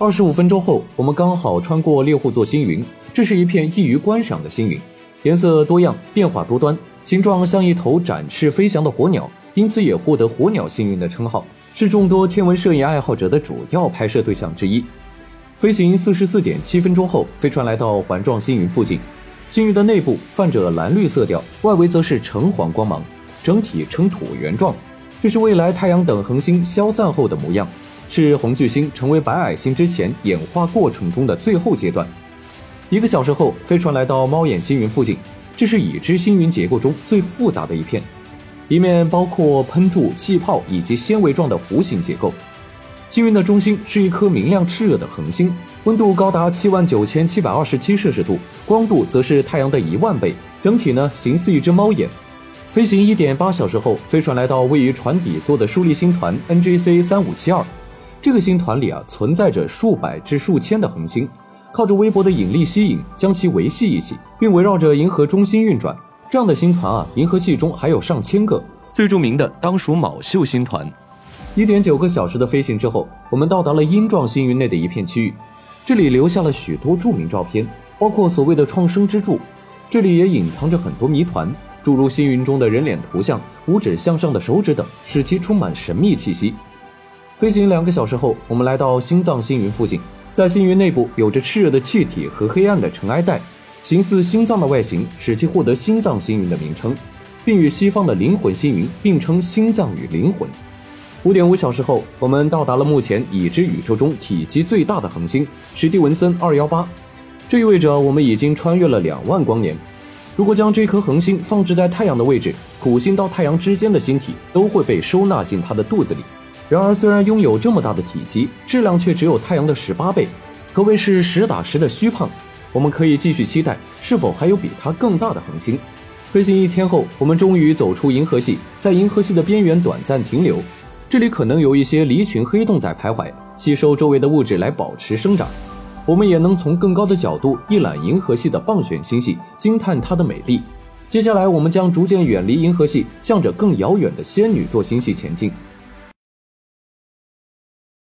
二十五分钟后，我们刚好穿过猎户座星云，这是一片易于观赏的星云，颜色多样，变化多端，形状像一头展翅飞翔的火鸟，因此也获得“火鸟星云”的称号，是众多天文摄影爱好者的主要拍摄对象之一。飞行四十四点七分钟后，飞船来到环状星云附近。星云的内部泛着蓝绿色调，外围则是橙黄光芒，整体呈椭圆状。这是未来太阳等恒星消散后的模样，是红巨星成为白矮星之前演化过程中的最后阶段。一个小时后，飞船来到猫眼星云附近，这是已知星云结构中最复杂的一片，里面包括喷柱、气泡以及纤维状的弧形结构。星云的中心是一颗明亮炽热的恒星，温度高达七万九千七百二十七摄氏度，光度则是太阳的一万倍。整体呢，形似一只猫眼。飞行一点八小时后，飞船来到位于船底座的疏离星团 NGC 三五七二。这个星团里啊，存在着数百至数千的恒星，靠着微薄的引力吸引，将其维系一起，并围绕着银河中心运转。这样的星团啊，银河系中还有上千个。最著名的当属昴宿星团。一点九个小时的飞行之后，我们到达了鹰状星云内的一片区域，这里留下了许多著名照片，包括所谓的创生之柱。这里也隐藏着很多谜团，诸如星云中的人脸图像、五指向上的手指等，使其充满神秘气息。飞行两个小时后，我们来到心脏星云附近，在星云内部有着炽热的气体和黑暗的尘埃带，形似心脏的外形，使其获得心脏星云的名称，并与西方的灵魂星云并称心脏与灵魂。五点五小时后，我们到达了目前已知宇宙中体积最大的恒星史蒂文森二幺八，这意味着我们已经穿越了两万光年。如果将这颗恒星放置在太阳的位置，土星到太阳之间的星体都会被收纳进它的肚子里。然而，虽然拥有这么大的体积，质量却只有太阳的十八倍，可谓是实打实的虚胖。我们可以继续期待，是否还有比它更大的恒星？飞行一天后，我们终于走出银河系，在银河系的边缘短暂停留。这里可能有一些离群黑洞在徘徊，吸收周围的物质来保持生长。我们也能从更高的角度一览银河系的棒选星系，惊叹它的美丽。接下来，我们将逐渐远离银河系，向着更遥远的仙女座星系前进。